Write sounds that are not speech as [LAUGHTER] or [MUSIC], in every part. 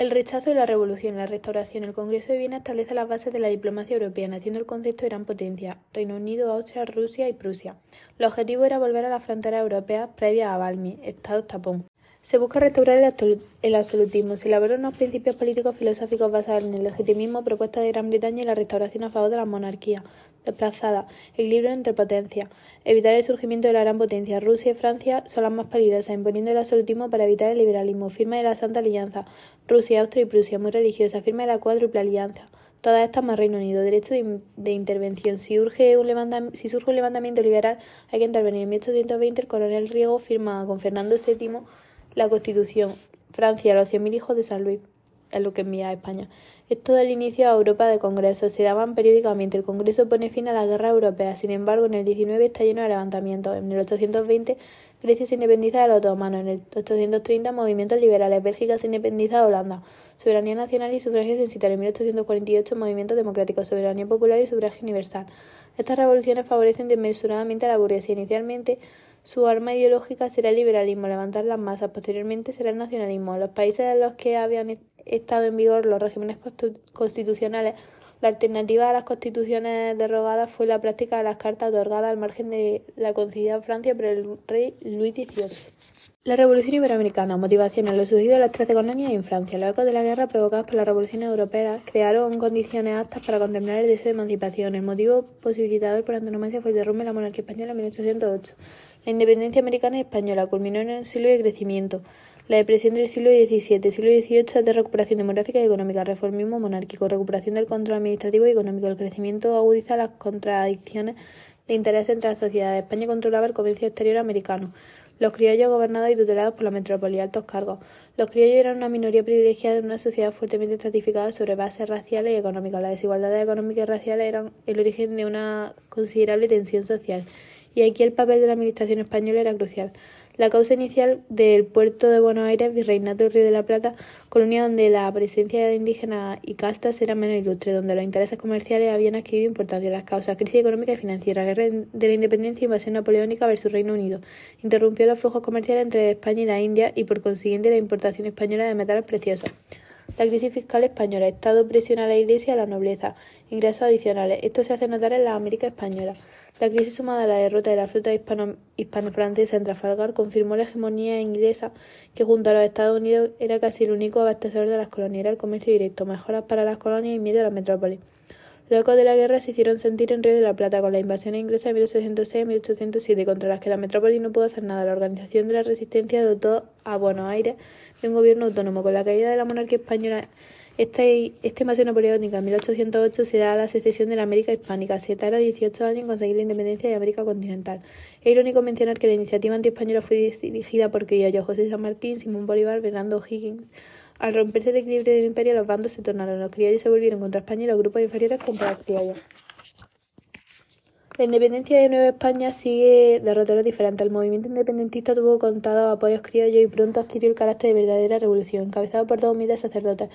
El rechazo de la revolución, la restauración. El Congreso de Viena establece las bases de la diplomacia europea, naciendo el concepto de gran potencia, Reino Unido, Austria, Rusia y Prusia. El objetivo era volver a las fronteras europeas previas a Valmy, Estado tapón. Se busca restaurar el, absolutismo. Se elaboran unos principios políticos filosóficos basados en el legitimismo, propuesta de Gran Bretaña y la restauración a favor de la monarquía desplazada, equilibrio entre potencias, evitar el surgimiento de la gran potencia. Rusia y Francia son las más peligrosas, imponiendo el absolutismo para evitar el liberalismo. Firma de la Santa Alianza. Rusia, Austria y Prusia, muy religiosa. Firma de la Cuádruple Alianza. Todas estas más Reino Unido. Derecho de, intervención. Si, urge un si surge un levantamiento liberal, hay que intervenir. En 1820 el coronel Riego firma con Fernando VII la Constitución. Francia, los 100.000 hijos de San Luis, es lo que envía a España. Esto da el inicio a Europa de congresos. Se daban periódicamente. El Congreso pone fin a la guerra europea. Sin embargo, en el 19 está lleno de levantamientos. En el 820, Grecia se independiza de los otomanos. En el 830, movimientos liberales. Bélgica se independiza de Holanda. Soberanía nacional y sufragio censitario. En 1848, movimientos democráticos. Soberanía popular y sufragio universal. Estas revoluciones favorecen desmesuradamente a la burguesía. Inicialmente, su arma ideológica será el liberalismo, levantar las masas. Posteriormente será el nacionalismo. Los países en los que habían estado en vigor los regímenes constitucionales, la alternativa a las constituciones derogadas fue la práctica de las cartas otorgadas al margen de la concedida a Francia por el rey Luis XVIII. La Revolución Iberoamericana, motivaciones, lo sucedido en las trece colonias y en Francia. Los ecos de la guerra provocadas por la Revolución Europea crearon condiciones aptas para contemplar el deseo de emancipación. El motivo posibilitador por antonomasia fue el derrumbe de la monarquía española en 1808. La independencia americana y española culminó en el siglo de crecimiento. La depresión del siglo XVII, siglo XVIII es de recuperación demográfica y económica, reformismo monárquico, recuperación del control administrativo y económico. El crecimiento agudiza las contradicciones de interés entre las sociedades. España controlaba el comercio exterior americano. Los criollos gobernados y tutelados por la metrópoli, altos cargos. Los criollos eran una minoría privilegiada en una sociedad fuertemente estratificada sobre bases raciales y económicas. Las desigualdades económicas y raciales eran el origen de una considerable tensión social. Y aquí el papel de la administración española era crucial. La causa inicial del puerto de Buenos Aires, Virreinato del Río de la Plata, colonia donde la presencia de indígenas y castas era menos ilustre, donde los intereses comerciales habían adquirido importancia. Las causas, crisis económica y financiera, guerra de la independencia, invasión napoleónica versus Reino Unido, interrumpió los flujos comerciales entre España y la India y por consiguiente la importación española de metales preciosos. La crisis fiscal española. Estado presiona a la Iglesia y a la nobleza. Ingresos adicionales. Esto se hace notar en la América española. La crisis sumada a la derrota de la flota hispano-francesa en Trafalgar confirmó la hegemonía inglesa que junto a los Estados Unidos era casi el único abastecedor de las colonias. Era el comercio directo, mejoras para las colonias y miedo a la metrópoli. Los ecos de la guerra se hicieron sentir en Río de la Plata con la invasión inglesa de 1806 y 1807, contra las que la metrópoli no pudo hacer nada. La organización de la resistencia dotó a Buenos Aires de un gobierno autónomo. Con la caída de la monarquía española, esta, esta invasión napoleónica en 1808 se da la secesión de la América hispánica. Se tarda 18 años en conseguir la independencia de América continental. Es irónico mencionar que la iniciativa antiespañola fue dirigida por criollos José San Martín, Simón Bolívar, Fernando Higgins, al romperse el equilibrio del imperio, los bandos se tornaron. Los criollos se volvieron contra España y los grupos inferiores contra los criollos. La independencia de Nueva España sigue derroteros diferentes. El movimiento independentista tuvo contados apoyos criollos y pronto adquirió el carácter de verdadera revolución, encabezado por dos humildes sacerdotes,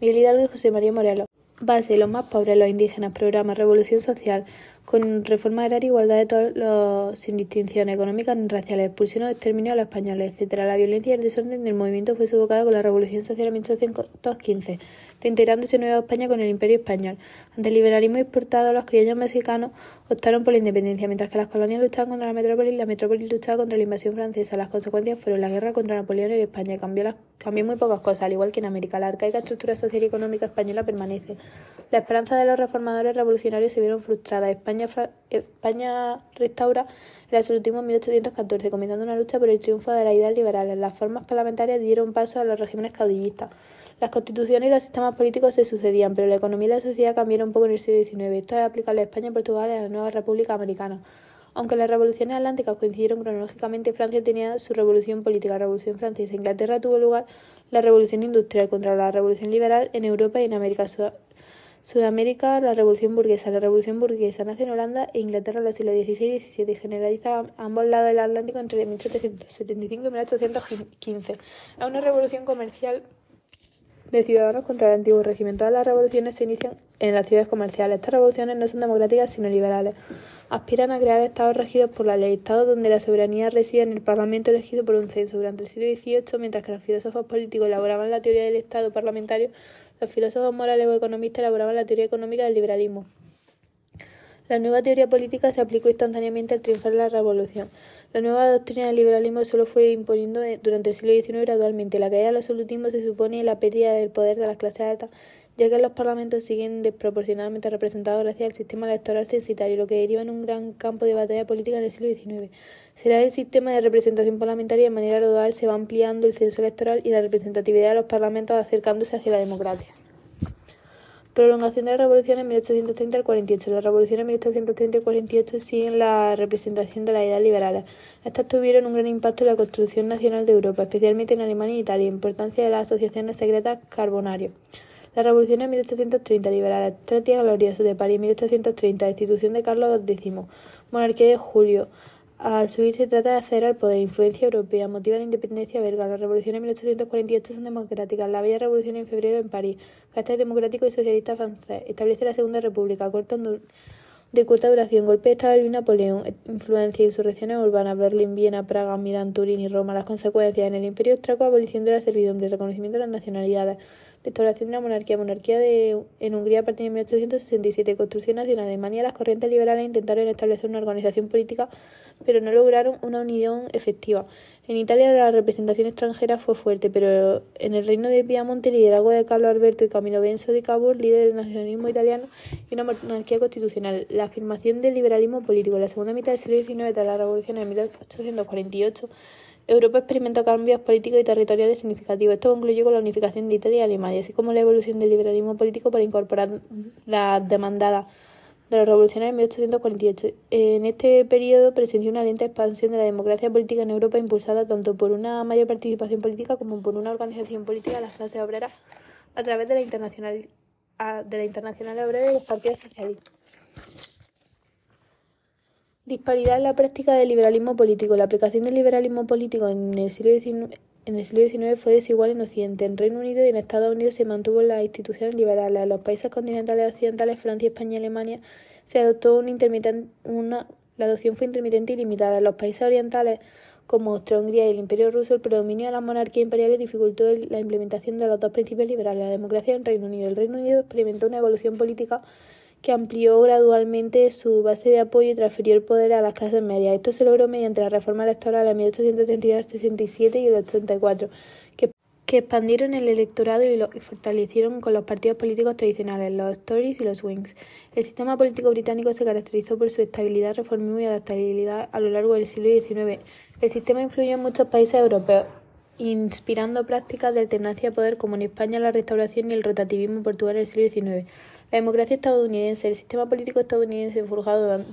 Miguel Hidalgo y José María Morelos. Base, los más pobres, los indígenas, programa, revolución social, con reforma agraria, igualdad de todos los, sin distinciones económicas ni raciales, expulsión o exterminio a los españoles, etc. La violencia y el desorden del movimiento fue sofocada con la Revolución Social de 1815, reintegrándose Nueva España con el Imperio Español. Ante el liberalismo exportado, los criollos mexicanos optaron por la independencia, mientras que las colonias luchaban contra la metrópoli y la metrópoli luchaba contra la invasión francesa. Las consecuencias fueron la guerra contra Napoleón en España. Cambió, muy pocas cosas, al igual que en América. La arcaica estructura social y económica española permanece. La esperanza de los reformadores revolucionarios se vieron frustrada. España, España restaura el absolutismo en 1814, comenzando una lucha por el triunfo de las ideas liberales. Las formas parlamentarias dieron paso a los regímenes caudillistas. Las constituciones y los sistemas políticos se sucedían, pero la economía y la sociedad cambiaron un poco en el siglo XIX. Esto es aplicable a España, Portugal y a la nueva República Americana. Aunque las revoluciones atlánticas coincidieron cronológicamente, Francia tenía su revolución política, la Revolución Francesa. Inglaterra tuvo lugar la Revolución Industrial contra la Revolución Liberal en Europa y en América Sudamérica, la Revolución Burguesa. La Revolución Burguesa nace en Holanda e Inglaterra en los siglos XVI y XVII y generaliza a ambos lados del Atlántico entre 1775 y 1815. Es una revolución comercial de ciudadanos contra el antiguo régimen. Todas las revoluciones se inician en las ciudades comerciales. Estas revoluciones no son democráticas sino liberales. Aspiran a crear estados regidos por la ley, estados donde la soberanía reside en el Parlamento elegido por un censo. Durante el siglo XVIII, mientras que los filósofos políticos elaboraban la teoría del Estado parlamentario, los filósofos morales o economistas elaboraban la teoría económica del liberalismo. La nueva teoría política se aplicó instantáneamente al triunfar la revolución. La nueva doctrina del liberalismo solo fue imponiendo durante el siglo XIX gradualmente. La caída del absolutismo se supone la pérdida del poder de las clases altas, ya que los parlamentos siguen desproporcionadamente representados gracias al sistema electoral censitario, lo que deriva en un gran campo de batalla política en el siglo XIX. Será el sistema de representación parlamentaria de manera gradual se va ampliando el censo electoral y la representatividad de los parlamentos acercándose hacia la democracia. Prolongación de la Revolución en 1830 al 48. La Revolución en 1830 al 48 siguen la representación de las ideas liberales. Estas tuvieron un gran impacto en la construcción nacional de Europa, especialmente en Alemania e Italia. Importancia de las asociaciones secretas Carbonario. La Revolución en 1830, liberales. Tres días de París, 1830. Destitución de Carlos X. Monarquía de Julio. Al subir se trata de hacer al poder influencia europea, motiva la independencia belga. Las revoluciones en 1848 son democráticas. La Bella Revolución en febrero en París, carácter democrático y socialista francés. Establece la Segunda República, de corta duración. Golpe de Estado de Napoleón, influencia, insurrecciones urbanas, Berlín, Viena, Praga, Milán, Turín y Roma. Las consecuencias en el Imperio Austriaco, abolición de la servidumbre, reconocimiento de las nacionalidades, restauración de la monarquía, monarquía de, en Hungría a partir de 1867, construcción nacional. En Alemania las corrientes liberales intentaron establecer una organización política, pero no lograron una unión efectiva. En Italia la representación extranjera fue fuerte, pero en el reino de Piamonte, liderazgo de Carlo Alberto y Camilo Benso de Cavour, líder del nacionalismo italiano y una monarquía constitucional. La afirmación del liberalismo político en la segunda mitad del siglo XIX, tras la revolución de 1848, Europa experimentó cambios políticos y territoriales significativos. Esto concluyó con la unificación de Italia y Alemania, así como la evolución del liberalismo político para incorporar las demandadas de la revolución en 1848. En este periodo presenció una lenta expansión de la democracia política en Europa, impulsada tanto por una mayor participación política como por una organización política de las clases obreras a través de la internacional, de la internacional obrera y los partidos socialistas. Disparidad en la práctica del liberalismo político. La aplicación del liberalismo político en el siglo XIX, en el siglo fue desigual en Occidente. En Reino Unido y en Estados Unidos se mantuvo las instituciones liberales. En los países continentales occidentales, Francia, España y Alemania, se adoptó intermitente, una, la adopción fue intermitente y limitada. En los países orientales, como Austria-Hungría y el Imperio ruso, el predominio de las monarquías imperiales dificultó la implementación de los dos principios liberales, la democracia en Reino Unido. El Reino Unido experimentó una evolución política que amplió gradualmente su base de apoyo y transfirió el poder a las clases medias. Esto se logró mediante la reforma electoral de 1832-67 y el 84, que, que expandieron el electorado y lo fortalecieron con los partidos políticos tradicionales, los Tories y los Whigs. El sistema político británico se caracterizó por su estabilidad, reformismo y adaptabilidad a lo largo del siglo XIX. El sistema influyó en muchos países europeos inspirando prácticas de alternancia de poder como en España la restauración y el rotativismo en Portugal en el siglo XIX. La democracia estadounidense, el sistema político estadounidense forjado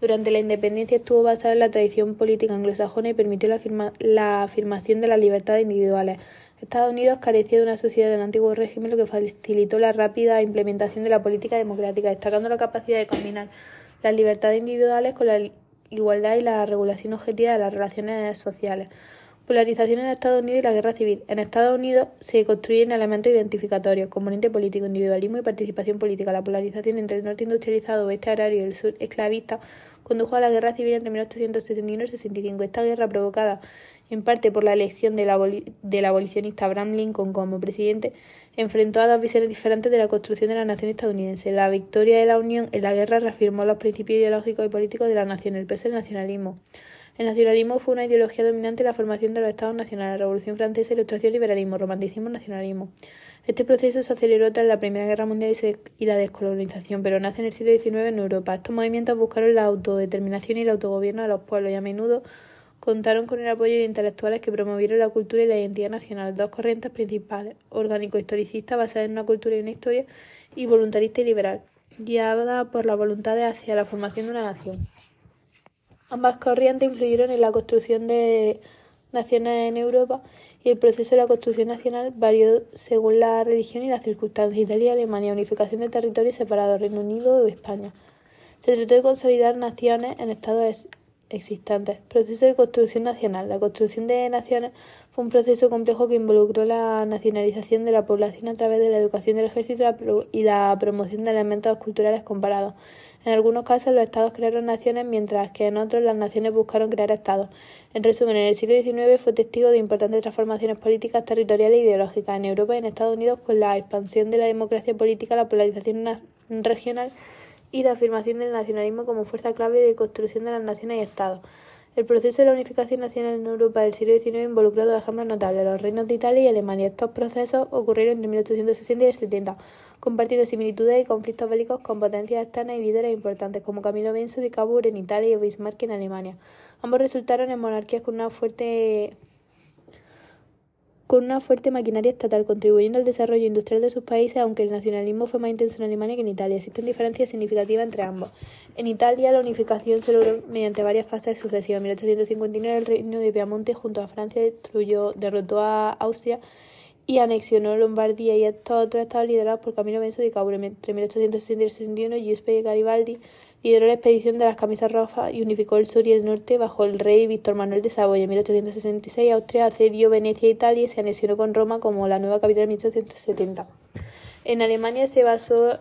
durante, la independencia estuvo basado en la tradición política anglosajona y permitió la, la afirmación de las libertades individuales. Estados Unidos carecía de una sociedad del antiguo régimen, lo que facilitó la rápida implementación de la política democrática, destacando la capacidad de combinar las libertades individuales con la igualdad y la regulación objetiva de las relaciones sociales. Polarización en Estados Unidos y la guerra civil. En Estados Unidos se construyen elementos identificatorios, componente político, individualismo y participación política. La polarización entre el norte industrializado, oeste agrario y el sur esclavista condujo a la guerra civil entre 1861 y 65. Esta guerra, provocada en parte por la elección del, abolicionista Abraham Lincoln como presidente, enfrentó a dos visiones diferentes de la construcción de la nación estadounidense. La victoria de la Unión en la guerra reafirmó los principios ideológicos y políticos de la nación, el peso del nacionalismo. El nacionalismo fue una ideología dominante en la formación de los estados nacionales, la Revolución Francesa, Ilustración, Liberalismo, Romanticismo, Nacionalismo. Este proceso se aceleró tras la Primera Guerra Mundial y la descolonización, pero nace en el siglo XIX en Europa. Estos movimientos buscaron la autodeterminación y el autogobierno de los pueblos y a menudo contaron con el apoyo de intelectuales que promovieron la cultura y la identidad nacional, dos corrientes principales, orgánico-historicista basada en una cultura y una historia, y voluntarista y liberal, guiada por la voluntad hacia la formación de una nación. Ambas corrientes influyeron en la construcción de naciones en Europa y el proceso de la construcción nacional varió según la religión y las circunstancias. Italia, Alemania, unificación de territorios separados, Reino Unido o España. Se trató de consolidar naciones en estados existentes. Proceso de construcción nacional. La construcción de naciones Fue un proceso complejo que involucró la nacionalización de la población a través de la educación del ejército y la promoción de elementos culturales comparados. En algunos casos los estados crearon naciones, mientras que en otros las naciones buscaron crear estados. En resumen, en el siglo XIX fue testigo de importantes transformaciones políticas, territoriales e ideológicas en Europa y en Estados Unidos con la expansión de la democracia política, la polarización regional y la afirmación del nacionalismo como fuerza clave de construcción de las naciones y estados. El proceso de la unificación nacional en Europa del siglo XIX involucró dos ejemplos notables, los reinos de Italia y Alemania. Estos procesos ocurrieron entre 1860 y el 70, compartiendo similitudes y conflictos bélicos con potencias externas y líderes importantes como Camilo Benso de Cavour en Italia y Bismarck en Alemania. Ambos resultaron en monarquías con una fuerte con una fuerte maquinaria estatal, contribuyendo al desarrollo industrial de sus países, aunque el nacionalismo fue más intenso en Alemania que en Italia. Existen diferencias significativas entre ambos. En Italia, la unificación se logró mediante varias fases sucesivas. En 1859, el reino de Piamonte, junto a Francia, destruyó, derrotó a Austria y anexionó Lombardía y estos otros estados liderados por Camilo Benso de Cavour. Entre 1860 y 1861, Giuseppe Garibaldi Lideró la expedición de las camisas rojas y unificó el sur y el norte bajo el rey Víctor Manuel de Saboya. En 1866 Austria accedió Venecia e Italia y se anexionó con Roma como la nueva capital en 1870. En Alemania se basó,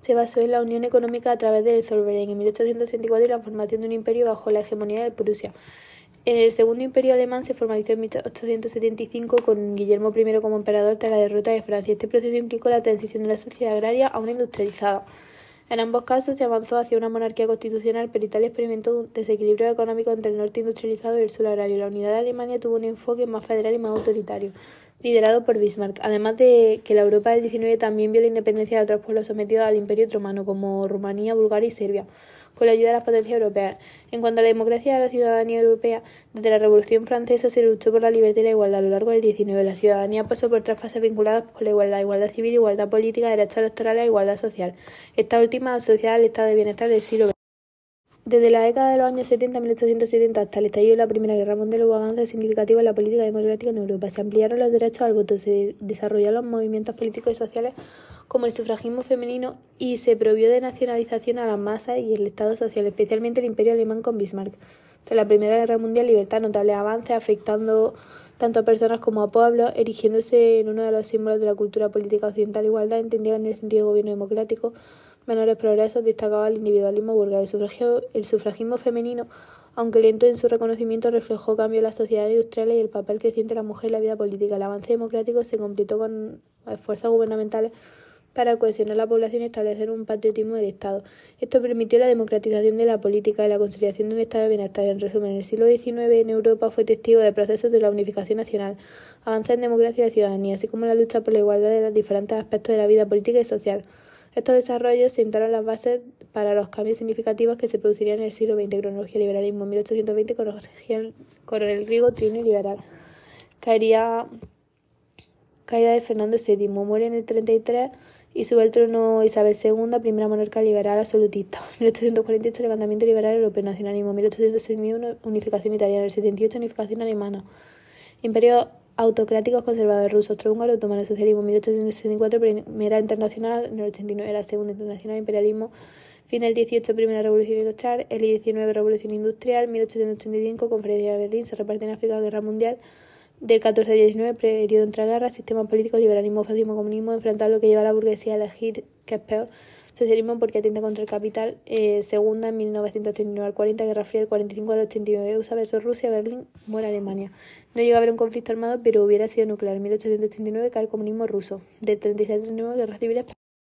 se basó en la unión económica a través del Zollverein en 1864 y la formación de un imperio bajo la hegemonía de Prusia. En el Segundo Imperio Alemán se formalizó en 1875 con Guillermo I como emperador tras la derrota de Francia. Este proceso implicó la transición de la sociedad agraria a una industrializada. En ambos casos se avanzó hacia una monarquía constitucional, pero Italia experimentó un desequilibrio económico entre el norte industrializado y el sur agrario. La unidad de Alemania tuvo un enfoque más federal y más autoritario, liderado por Bismarck, además de que la Europa del XIX también vio la independencia de otros pueblos sometidos al Imperio otomano, como Rumanía, Bulgaria y Serbia con la ayuda de las potencias europeas. En cuanto a la democracia y la ciudadanía europea, desde la Revolución Francesa se luchó por la libertad y la igualdad a lo largo del XIX. La ciudadanía pasó por tres fases vinculadas con la igualdad, igualdad civil, igualdad política, derechos electorales e igualdad social. Esta última asociada al estado de bienestar del siglo XX. Desde la década de los años 70, 1870, hasta el estallido de la Primera Guerra Mundial hubo avances significativos en la política democrática en Europa. Se ampliaron los derechos al voto, se desarrollaron los movimientos políticos y sociales como el sufragismo femenino y se prohibió de nacionalización a la masa y el Estado social, especialmente el Imperio alemán con Bismarck. Tras la Primera Guerra Mundial, libertad, notables avances afectando tanto a personas como a pueblos, erigiéndose en uno de los símbolos de la cultura política occidental, igualdad entendida en el sentido de gobierno democrático, menores progresos, destacaba el individualismo vulgar. El, el sufragismo femenino, aunque lento en su reconocimiento, reflejó cambio en la sociedad industrial y el papel creciente de la mujer en la vida política. El avance democrático se completó con esfuerzos gubernamentales para cohesionar la población y establecer un patriotismo del Estado. Esto permitió la democratización de la política y la conciliación de un estado de bienestar. En resumen, el siglo XIX en Europa fue testigo de procesos de la unificación nacional, avances en democracia y ciudadanía, así como la lucha por la igualdad de los diferentes aspectos de la vida política y social. Estos desarrollos sentaron las bases para los cambios significativos que se producirían en el siglo XX, cronología liberalismo, 1820, coronel Rigo, trino liberal. Caería caída de Fernando VII, muere en el 33 y sube al trono Isabel II, primera monarca liberal absolutista. [LAUGHS] 1848, levantamiento liberal europeo, nacionalismo. 1861, unificación italiana. El 78, unificación alemana. Imperio autocráticos conservadores rusos, austrohúngaro, otomano, socialismo. 1864, primera internacional. En el 89, la segunda internacional, imperialismo. Fin del 18, primera revolución industrial. El 19, revolución industrial. 1885, conferencia de Berlín. Se reparte en África, guerra mundial del 14 al 19, periodo entre guerras, sistema político, liberalismo, fascismo, comunismo, enfrentar lo que lleva la burguesía a elegir que es peor, socialismo porque atenta contra el capital, eh, segunda en 1939 al 40, Guerra Fría del 45 al 89, USA versus Rusia, Berlín, muere Alemania. No llega a haber un conflicto armado, pero hubiera sido nuclear. En 1889 cae el comunismo ruso. Del 36 al 39, Guerra Civil